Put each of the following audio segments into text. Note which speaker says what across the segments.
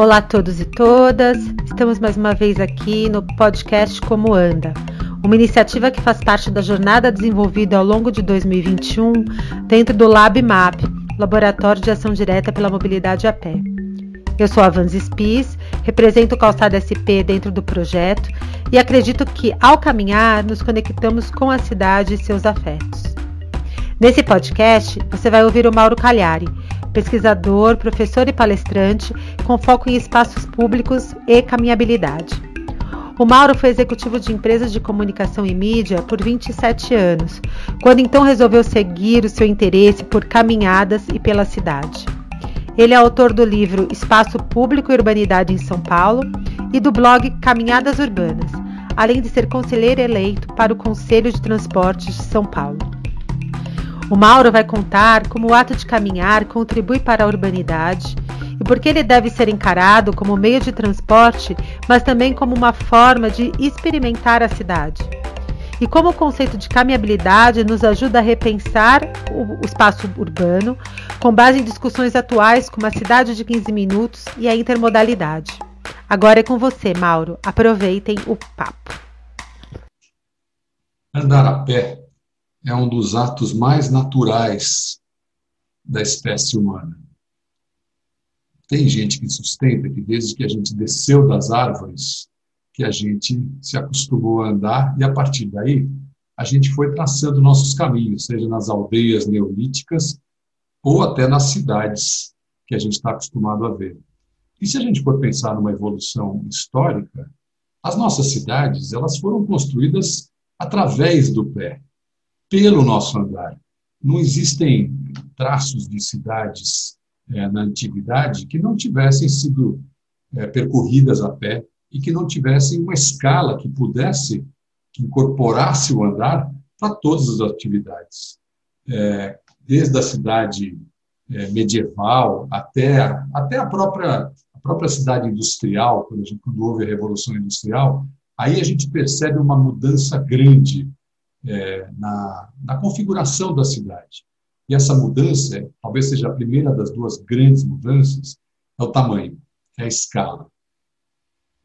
Speaker 1: Olá a todos e todas, estamos mais uma vez aqui no podcast Como Anda, uma iniciativa que faz parte da jornada desenvolvida ao longo de 2021 dentro do LabMap, Laboratório de Ação Direta pela Mobilidade a Pé. Eu sou a Vanzi Spies, represento o Calçada SP dentro do projeto e acredito que, ao caminhar, nos conectamos com a cidade e seus afetos. Nesse podcast, você vai ouvir o Mauro Cagliari, pesquisador, professor e palestrante com foco em espaços públicos e caminhabilidade. O Mauro foi executivo de empresas de comunicação e mídia por 27 anos, quando então resolveu seguir o seu interesse por caminhadas e pela cidade. Ele é autor do livro Espaço Público e Urbanidade em São Paulo e do blog Caminhadas Urbanas, além de ser conselheiro eleito para o Conselho de Transportes de São Paulo. O Mauro vai contar como o ato de caminhar contribui para a urbanidade e por que ele deve ser encarado como meio de transporte, mas também como uma forma de experimentar a cidade. E como o conceito de caminhabilidade nos ajuda a repensar o espaço urbano com base em discussões atuais como a cidade de 15 minutos e a intermodalidade. Agora é com você, Mauro. Aproveitem o papo.
Speaker 2: Andar a pé é um dos atos mais naturais da espécie humana. Tem gente que sustenta que desde que a gente desceu das árvores, que a gente se acostumou a andar e a partir daí a gente foi traçando nossos caminhos, seja nas aldeias neolíticas ou até nas cidades que a gente está acostumado a ver. E se a gente for pensar numa evolução histórica, as nossas cidades elas foram construídas através do pé pelo nosso andar. Não existem traços de cidades é, na antiguidade que não tivessem sido é, percorridas a pé e que não tivessem uma escala que pudesse, que incorporasse o andar para todas as atividades. É, desde a cidade medieval até, até a, própria, a própria cidade industrial, quando, gente, quando houve a Revolução Industrial, aí a gente percebe uma mudança grande é, na, na configuração da cidade. E essa mudança, talvez seja a primeira das duas grandes mudanças, é o tamanho, é a escala.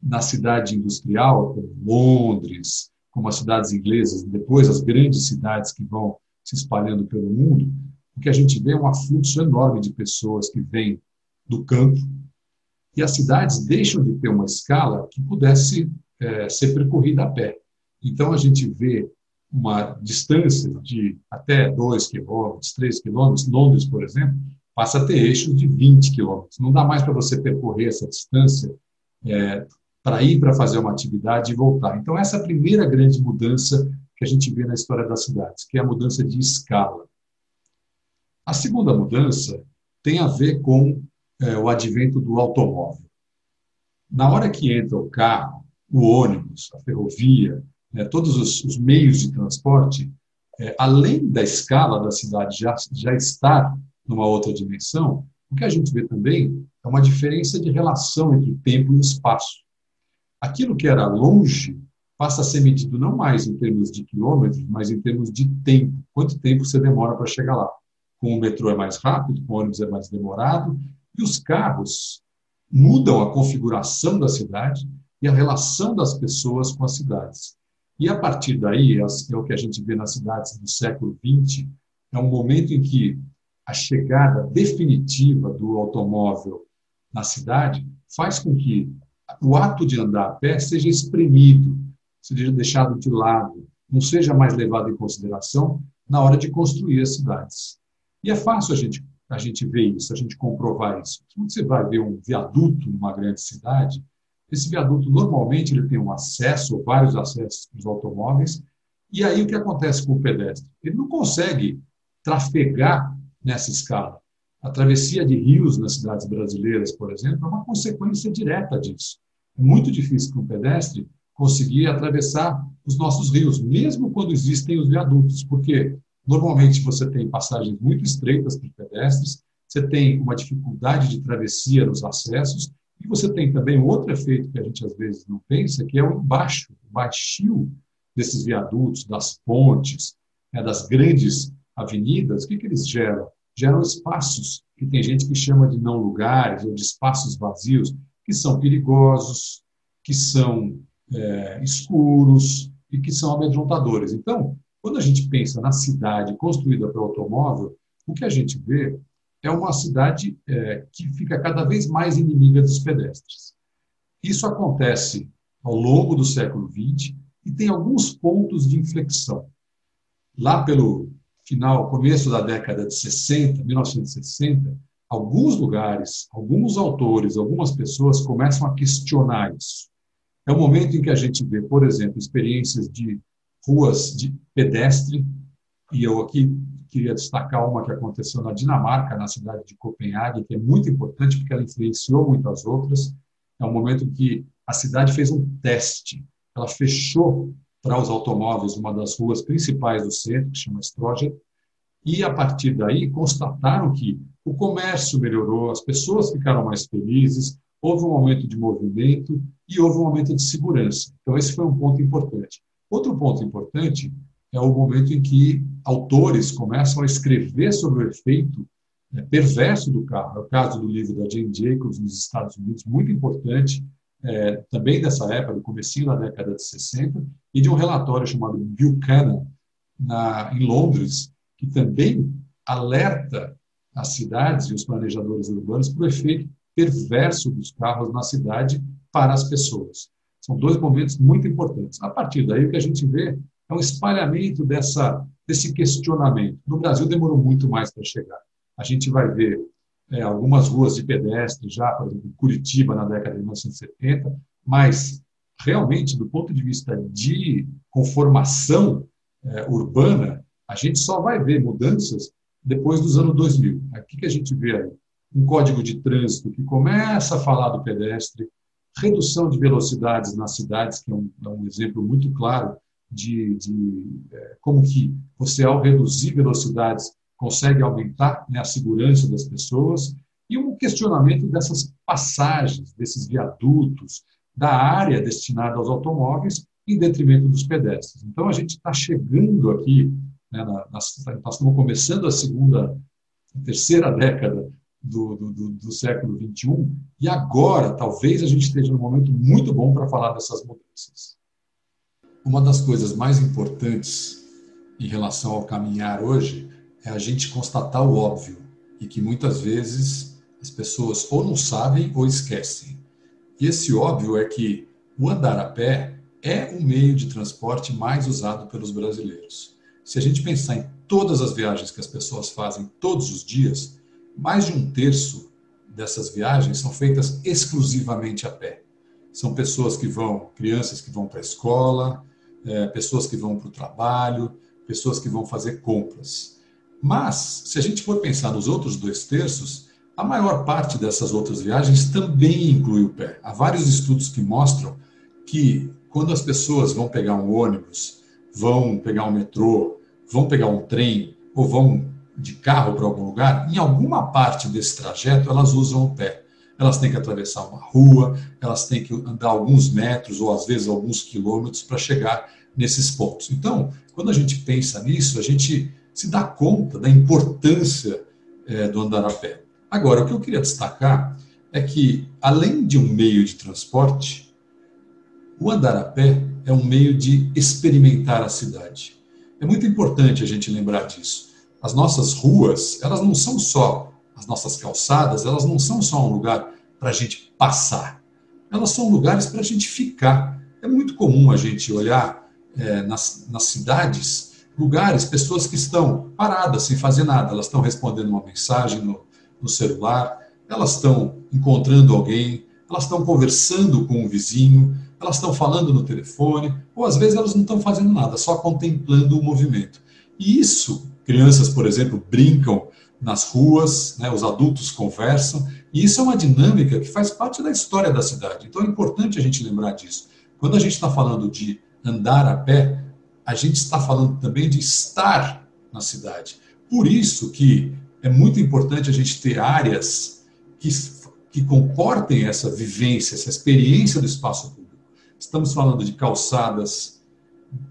Speaker 2: Na cidade industrial, como Londres, como as cidades inglesas, depois as grandes cidades que vão se espalhando pelo mundo, o que a gente vê é um afluxo enorme de pessoas que vêm do campo e as cidades deixam de ter uma escala que pudesse é, ser percorrida a pé. Então a gente vê uma distância de até 2 quilômetros, 3 quilômetros, Londres, por exemplo, passa a ter eixos de 20 quilômetros. Não dá mais para você percorrer essa distância é, para ir para fazer uma atividade e voltar. Então, essa é a primeira grande mudança que a gente vê na história das cidades, que é a mudança de escala. A segunda mudança tem a ver com é, o advento do automóvel. Na hora que entra o carro, o ônibus, a ferrovia, né, todos os, os, meios de transporte, é, além da escala da cidade já, já estar numa outra dimensão, o que a gente vê também é uma diferença de relação entre tempo e espaço. Aquilo que era longe passa a ser medido não mais em termos de quilômetros, mas em termos de tempo. Quanto tempo você demora para chegar lá? Com o metrô é mais rápido, com o ônibus é mais demorado, e os carros mudam a configuração da cidade e a relação das pessoas com as cidades. E a partir daí, é o que a gente vê nas cidades do século XX, é um momento em que a chegada definitiva do automóvel na cidade faz com que o ato de andar a pé seja espremido, seja deixado de lado, não seja mais levado em consideração na hora de construir as cidades. E é fácil a gente, a gente ver isso, a gente comprovar isso. Quando você vai ver um viaduto numa grande cidade, esse viaduto, normalmente, ele tem um acesso, ou vários acessos para os automóveis, e aí o que acontece com o pedestre? Ele não consegue trafegar nessa escala. A travessia de rios nas cidades brasileiras, por exemplo, é uma consequência direta disso. É muito difícil para um pedestre conseguir atravessar os nossos rios, mesmo quando existem os viadutos, porque normalmente você tem passagens muito estreitas para os pedestres, você tem uma dificuldade de travessia nos acessos, e você tem também outro efeito que a gente às vezes não pensa, que é o embaixo, o baixio desses viadutos, das pontes, né, das grandes avenidas. O que, que eles geram? Geram espaços que tem gente que chama de não lugares ou de espaços vazios, que são perigosos, que são é, escuros e que são amedrontadores. Então, quando a gente pensa na cidade construída para automóvel, o que a gente vê é uma cidade é, que fica cada vez mais inimiga dos pedestres. Isso acontece ao longo do século XX e tem alguns pontos de inflexão. Lá pelo final, começo da década de 60, 1960, alguns lugares, alguns autores, algumas pessoas começam a questionar isso. É o momento em que a gente vê, por exemplo, experiências de ruas de pedestre, e eu aqui queria destacar uma que aconteceu na Dinamarca, na cidade de Copenhague, que é muito importante porque ela influenciou muitas outras. É um momento que a cidade fez um teste. Ela fechou para os automóveis uma das ruas principais do centro, que chama Stroger, e a partir daí constataram que o comércio melhorou, as pessoas ficaram mais felizes, houve um aumento de movimento e houve um aumento de segurança. Então, esse foi um ponto importante. Outro ponto importante é o momento em que autores começam a escrever sobre o efeito né, perverso do carro. É o caso do livro da Jane Jacobs nos Estados Unidos, muito importante, é, também dessa época, do comecinho da década de 60, e de um relatório chamado Buchanan, na, em Londres, que também alerta as cidades e os planejadores urbanos para o efeito perverso dos carros na cidade para as pessoas. São dois momentos muito importantes. A partir daí, o que a gente vê é um espalhamento dessa, desse questionamento. No Brasil, demorou muito mais para chegar. A gente vai ver é, algumas ruas de pedestre já, por exemplo, Curitiba, na década de 1970, mas realmente, do ponto de vista de conformação é, urbana, a gente só vai ver mudanças depois dos anos 2000. O que a gente vê aí? Um código de trânsito que começa a falar do pedestre, redução de velocidades nas cidades, que é um, é um exemplo muito claro de, de é, como que você, ao reduzir velocidades, consegue aumentar né, a segurança das pessoas, e um questionamento dessas passagens, desses viadutos, da área destinada aos automóveis, em detrimento dos pedestres. Então, a gente está chegando aqui, né, na, nós estamos começando a segunda, a terceira década do, do, do, século XXI, e agora talvez a gente esteja num momento muito bom para falar dessas mudanças. Uma das coisas mais importantes em relação ao caminhar hoje é a gente constatar o óbvio e que muitas vezes as pessoas ou não sabem ou esquecem. E esse óbvio é que o andar a pé é o meio de transporte mais usado pelos brasileiros. Se a gente pensar em todas as viagens que as pessoas fazem todos os dias, mais de um terço dessas viagens são feitas exclusivamente a pé. São pessoas que vão, crianças que vão para a escola, é, pessoas que vão para o trabalho, pessoas que vão fazer compras. Mas, se a gente for pensar nos outros dois terços, a maior parte dessas outras viagens também inclui o pé. Há vários estudos que mostram que quando as pessoas vão pegar um ônibus, vão pegar um metrô, vão pegar um trem ou vão de carro para algum lugar, em alguma parte desse trajeto elas usam o pé. Elas têm que atravessar uma rua, elas têm que andar alguns metros ou às vezes alguns quilômetros para chegar nesses pontos. Então, quando a gente pensa nisso, a gente se dá conta da importância é, do andar a pé. Agora, o que eu queria destacar é que, além de um meio de transporte, o andar a pé é um meio de experimentar a cidade. É muito importante a gente lembrar disso as nossas ruas, elas não são só, as nossas calçadas, elas não são só um lugar para a gente passar. Elas são lugares para a gente ficar. É muito comum a gente olhar é, nas, nas cidades, lugares, pessoas que estão paradas, sem fazer nada. Elas estão respondendo uma mensagem no, no celular, elas estão encontrando alguém, elas estão conversando com um vizinho, elas estão falando no telefone, ou às vezes elas não estão fazendo nada, só contemplando o movimento. E isso Crianças, por exemplo, brincam nas ruas, né, os adultos conversam, e isso é uma dinâmica que faz parte da história da cidade. Então é importante a gente lembrar disso. Quando a gente está falando de andar a pé, a gente está falando também de estar na cidade. Por isso que é muito importante a gente ter áreas que, que comportem essa vivência, essa experiência do espaço público. Estamos falando de calçadas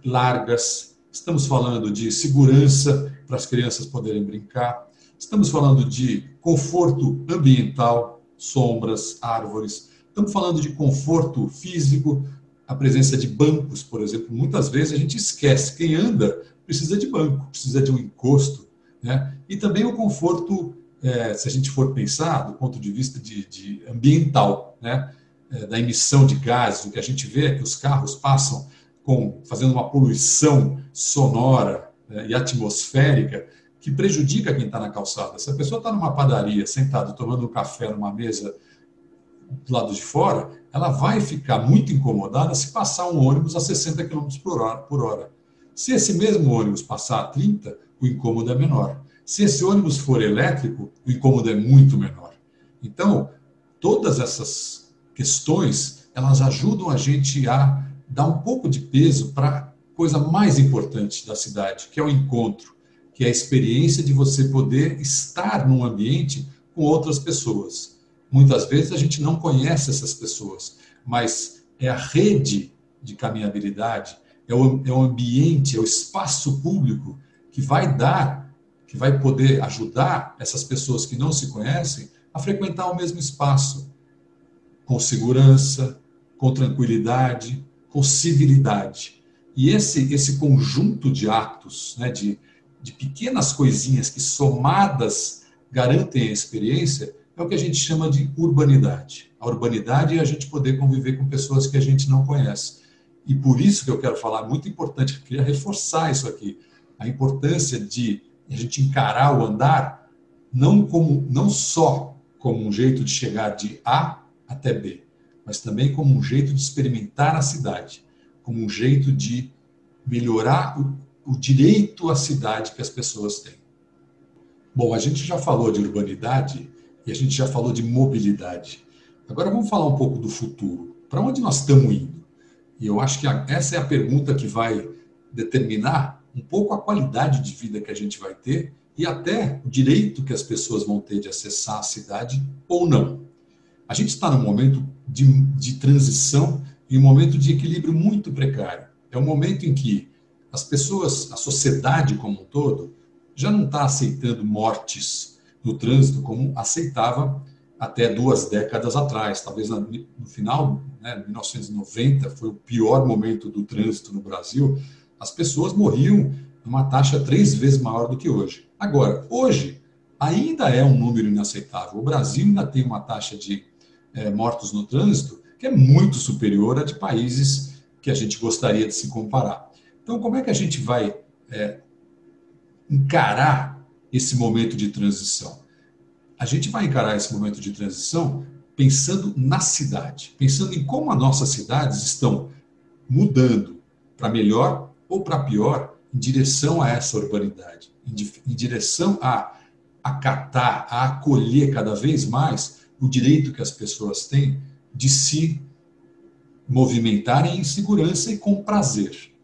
Speaker 2: largas, estamos falando de segurança para as crianças poderem brincar. Estamos falando de conforto ambiental, sombras, árvores. Estamos falando de conforto físico, a presença de bancos, por exemplo. Muitas vezes a gente esquece. Quem anda precisa de banco, precisa de um encosto. Né? E também o conforto, é, se a gente for pensar do ponto de vista de, de ambiental, né? É, da emissão de gases, o que a gente vê é que os carros passam com, fazendo uma poluição sonora né, e atmosférica que prejudica quem está na calçada. Se a pessoa está numa padaria, sentado, tomando um café numa mesa do lado de fora, ela vai ficar muito incomodada se passar um ônibus a 60 km por hora, por hora. Se esse mesmo ônibus passar a 30, o incômodo é menor. Se esse ônibus for elétrico, o incômodo é muito menor. Então, todas essas questões, elas ajudam a gente a dar um pouco de peso para a coisa mais importante da cidade, que é o encontro, que é a experiência de você poder estar num ambiente com outras pessoas. Muitas vezes a gente não conhece essas pessoas, mas é a rede de caminhabilidade, é o, é o ambiente, é o espaço público que vai dar, que vai poder ajudar essas pessoas que não se conhecem a frequentar o mesmo espaço, com segurança, com tranquilidade, com civilidade. E esse, esse conjunto de atos, né, de, de pequenas coisinhas que somadas garantem a experiência, é o que a gente chama de urbanidade. A urbanidade é a gente poder conviver com pessoas que a gente não conhece. E por isso que eu quero falar, muito importante, queria reforçar isso aqui, a importância de a gente encarar o andar não como não só como um jeito de chegar de A até B, mas também como um jeito de experimentar a cidade, como um jeito de melhorar o, direito à cidade que as pessoas têm. Bom, a gente já falou de urbanidade e a gente já falou de mobilidade. Agora vamos falar um pouco do futuro. Para onde nós estamos indo? E eu acho que essa é a pergunta que vai determinar um pouco a qualidade de vida que a gente vai ter e até o direito que as pessoas vão ter de acessar a cidade ou não. A gente está num momento de, de transição e um momento de equilíbrio muito precário. É um momento em que as pessoas, a sociedade como um todo, já não está aceitando mortes no trânsito como aceitava até duas décadas atrás. Talvez no final, né, 1990, foi o pior momento do trânsito no Brasil. As pessoas morriam numa taxa três vezes maior do que hoje. Agora, hoje, ainda é um número inaceitável. O Brasil ainda tem uma taxa de é, mortos no trânsito, que é muito superior à de países que a gente gostaria de se comparar. Então, como é que a gente vai é, encarar esse momento de transição? A gente vai encarar esse momento de transição pensando na cidade, pensando em como as nossas cidades estão mudando para melhor ou para pior em direção a essa urbanidade, em, direção a acatar, a acolher cada vez mais o direito que as pessoas têm de se movimentarem em segurança e com prazer.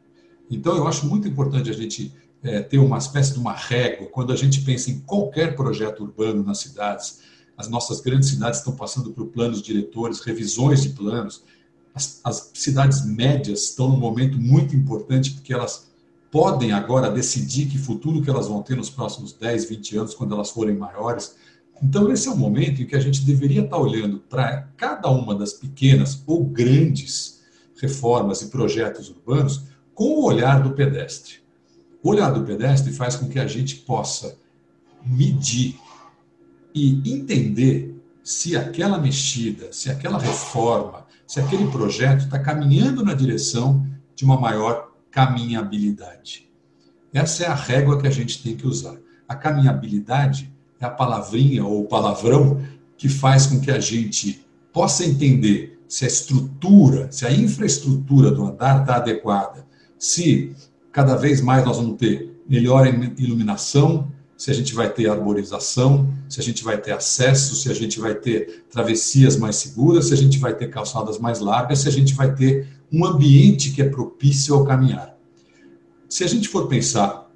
Speaker 2: Então, eu acho muito importante a gente é, ter uma espécie de uma régua quando a gente pensa em qualquer projeto urbano nas cidades. As nossas grandes cidades estão passando por planos diretores, revisões de planos. As, as cidades médias estão num momento muito importante porque elas podem agora decidir que futuro que elas vão ter nos próximos 10, 20 anos, quando elas forem maiores. Então, esse é o momento em que a gente deveria estar olhando para cada uma das pequenas ou grandes reformas e projetos urbanos com o olhar do pedestre. O olhar do pedestre faz com que a gente possa medir e entender se aquela mexida, se aquela reforma, se aquele projeto está caminhando na direção de uma maior caminhabilidade. Essa é a régua que a gente tem que usar. A caminhabilidade é a palavrinha ou palavrão que faz com que a gente possa entender se a estrutura, se a infraestrutura do andar está adequada, se cada vez mais nós vamos ter melhor iluminação, se a gente vai ter arborização, se a gente vai ter acesso, se a gente vai ter travessias mais seguras, se a gente vai ter calçadas mais largas, se a gente vai ter um ambiente que é propício ao caminhar. Se a gente for pensar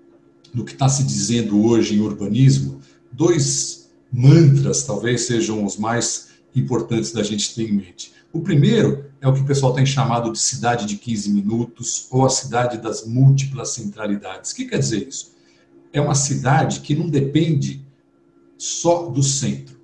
Speaker 2: no que está se dizendo hoje em urbanismo, dois mantras talvez sejam os mais importantes da gente ter em mente. O primeiro é o que o pessoal tem chamado de cidade de 15 minutos ou a cidade das múltiplas centralidades. O que quer dizer isso? É uma cidade que não depende só do centro.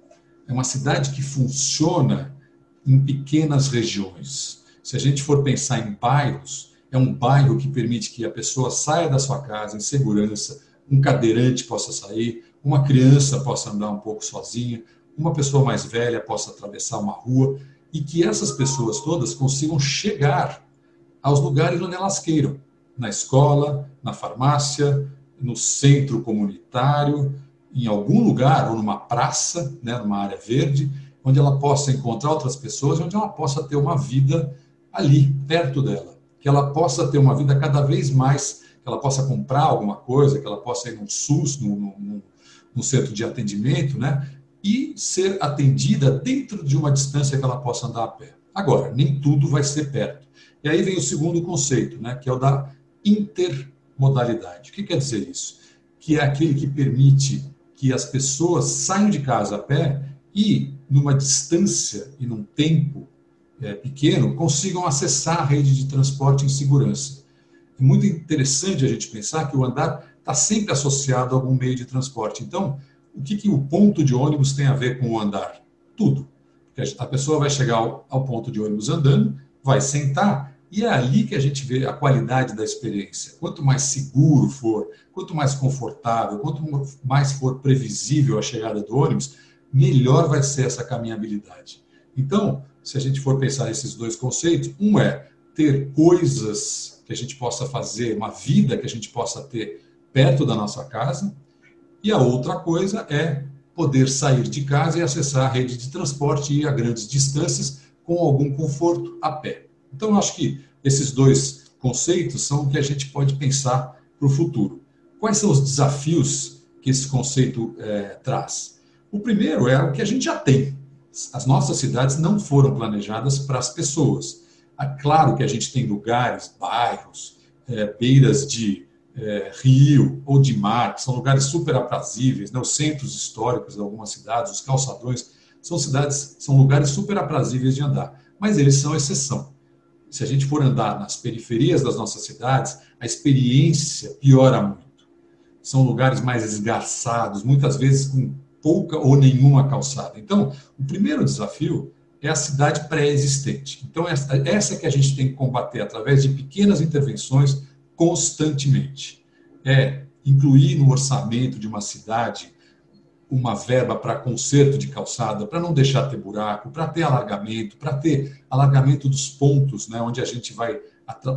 Speaker 2: É uma cidade que funciona em pequenas regiões. Se a gente for pensar em bairros, é um bairro que permite que a pessoa saia da sua casa em segurança, um cadeirante possa sair, uma criança possa andar um pouco sozinha, uma pessoa mais velha possa atravessar uma rua e que essas pessoas todas consigam chegar aos lugares onde elas queiram, na escola, na farmácia, no centro comunitário, em algum lugar ou numa praça, né, numa área verde, onde ela possa encontrar outras pessoas, onde ela possa ter uma vida ali, perto dela, que ela possa ter uma vida cada vez mais, que ela possa comprar alguma coisa, que ela possa ir num SUS, num, num, num centro de atendimento, né, e ser atendida dentro de uma distância que ela possa andar a pé. Agora, nem tudo vai ser perto. E aí vem o segundo conceito, né, que é o da intermodalidade. O que quer dizer isso? Que é aquele que permite que as pessoas saiam de casa a pé e, numa distância e num tempo é, pequeno, consigam acessar a rede de transporte em segurança. É muito interessante a gente pensar que o andar está sempre associado a algum meio de transporte. Então, o que, que o ponto de ônibus tem a ver com o andar? Tudo. Porque a pessoa vai chegar ao, ao ponto de ônibus andando, vai sentar, e é ali que a gente vê a qualidade da experiência. Quanto mais seguro for, quanto mais confortável, quanto mais for previsível a chegada do ônibus, melhor vai ser essa caminhabilidade. Então, se a gente for pensar nesses dois conceitos, um é ter coisas que a gente possa fazer, uma vida que a gente possa ter perto da nossa casa, e a outra coisa é poder sair de casa e acessar a rede de transporte e ir a grandes distâncias com algum conforto a pé. Então, acho que esses dois conceitos são o que a gente pode pensar para o futuro. Quais são os desafios que esse conceito é, traz? O primeiro é o que a gente já tem. As nossas cidades não foram planejadas para as pessoas. É claro que a gente tem lugares, bairros, é, beiras de é, rio ou de mar, que são lugares super aprazíveis, né? os centros históricos de algumas cidades, os calçadões, são cidades, são lugares super aprazíveis de andar, mas eles são exceção. Se a gente for andar nas periferias das nossas cidades, a experiência piora muito. São lugares mais esgarçados, muitas vezes com pouca ou nenhuma calçada. Então, o primeiro desafio é a cidade pré-existente. Então, essa, essa que a gente tem que combater através de pequenas intervenções constantemente. É incluir no orçamento de uma cidade uma verba para conserto de calçada, para não deixar ter buraco, para ter alargamento, para ter alargamento dos pontos, né, onde a gente vai,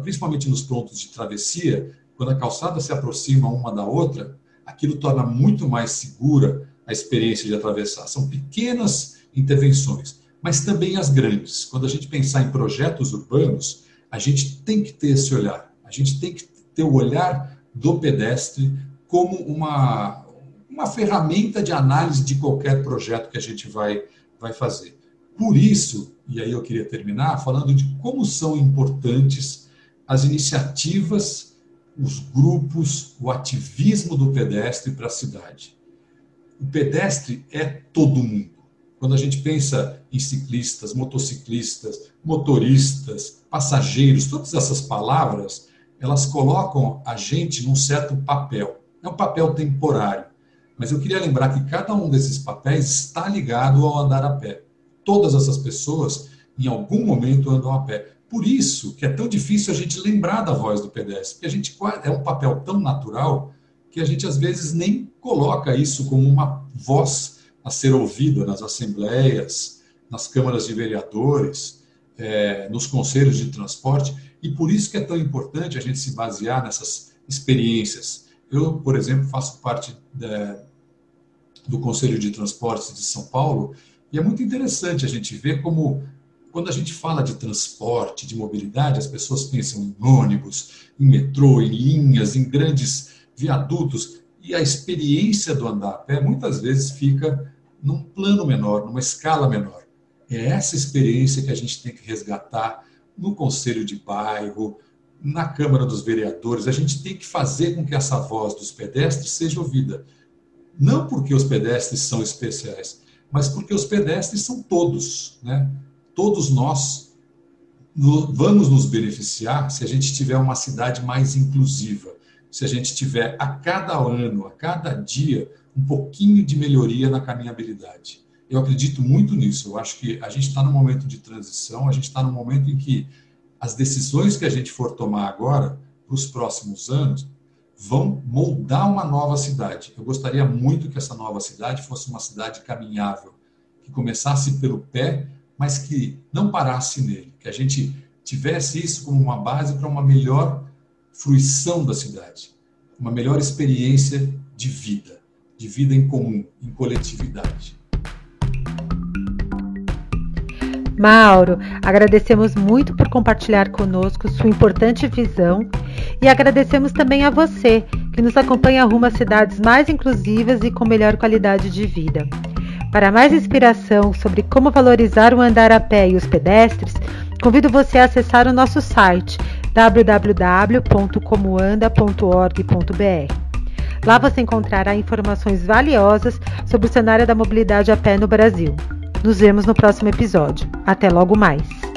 Speaker 2: principalmente nos pontos de travessia, quando a calçada se aproxima uma da outra, aquilo torna muito mais segura a experiência de atravessar. São pequenas intervenções, mas também as grandes. Quando a gente pensar em projetos urbanos, a gente tem que ter esse olhar. A gente tem que ter o olhar do pedestre como uma, uma ferramenta de análise de qualquer projeto que a gente vai, vai fazer. Por isso, e aí eu queria terminar falando de como são importantes as iniciativas, os grupos, o ativismo do pedestre para a cidade. O pedestre é todo mundo. Quando a gente pensa em ciclistas, motociclistas, motoristas, passageiros, todas essas palavras, elas colocam a gente num certo papel. É um papel temporário. Mas eu queria lembrar que cada um desses papéis está ligado ao andar a pé. Todas essas pessoas, em algum momento, andam a pé. Por isso que é tão difícil a gente lembrar da voz do pedestre, porque a gente é um papel tão natural que a gente às vezes nem coloca isso como uma voz a ser ouvida nas assembleias, nas câmaras de vereadores, é, nos conselhos de transporte. E por isso que é tão importante a gente se basear nessas experiências. Eu, por exemplo, faço parte da, do Conselho de Transportes de São Paulo e é muito interessante a gente ver como, quando a gente fala de transporte, de mobilidade, as pessoas pensam em ônibus, em metrô, em linhas, em grandes viadutos, e a experiência do andar a pé muitas vezes fica num plano menor, numa escala menor. É essa experiência que a gente tem que resgatar no conselho de bairro, na Câmara dos Vereadores. A gente tem que fazer com que essa voz dos pedestres seja ouvida. Não porque os pedestres são especiais, mas porque os pedestres são todos. Né? Todos nós vamos nos beneficiar se a gente tiver uma cidade mais inclusiva, se a gente tiver a cada ano, a cada dia, um pouquinho de melhoria na caminhabilidade. Eu acredito muito nisso. Eu acho que a gente está num momento de transição, a gente está num momento em que as decisões que a gente for tomar agora, para os próximos anos, vão moldar uma nova cidade. Eu gostaria muito que essa nova cidade fosse uma cidade caminhável, que começasse pelo pé, mas que não parasse nele, que a gente tivesse isso como uma base para uma melhor fruição da cidade, uma melhor experiência de vida, de vida em comum, em coletividade.
Speaker 1: Mauro, agradecemos muito por compartilhar conosco sua importante visão e agradecemos também a você que nos acompanha rumo a cidades mais inclusivas e com melhor qualidade de vida. Para mais inspiração sobre como valorizar o andar a pé e os pedestres, convido você a acessar o nosso site www.comoanda.org.br. Lá você encontrará informações valiosas sobre o cenário da mobilidade a pé no Brasil. Nos vemos no próximo episódio. Até logo mais!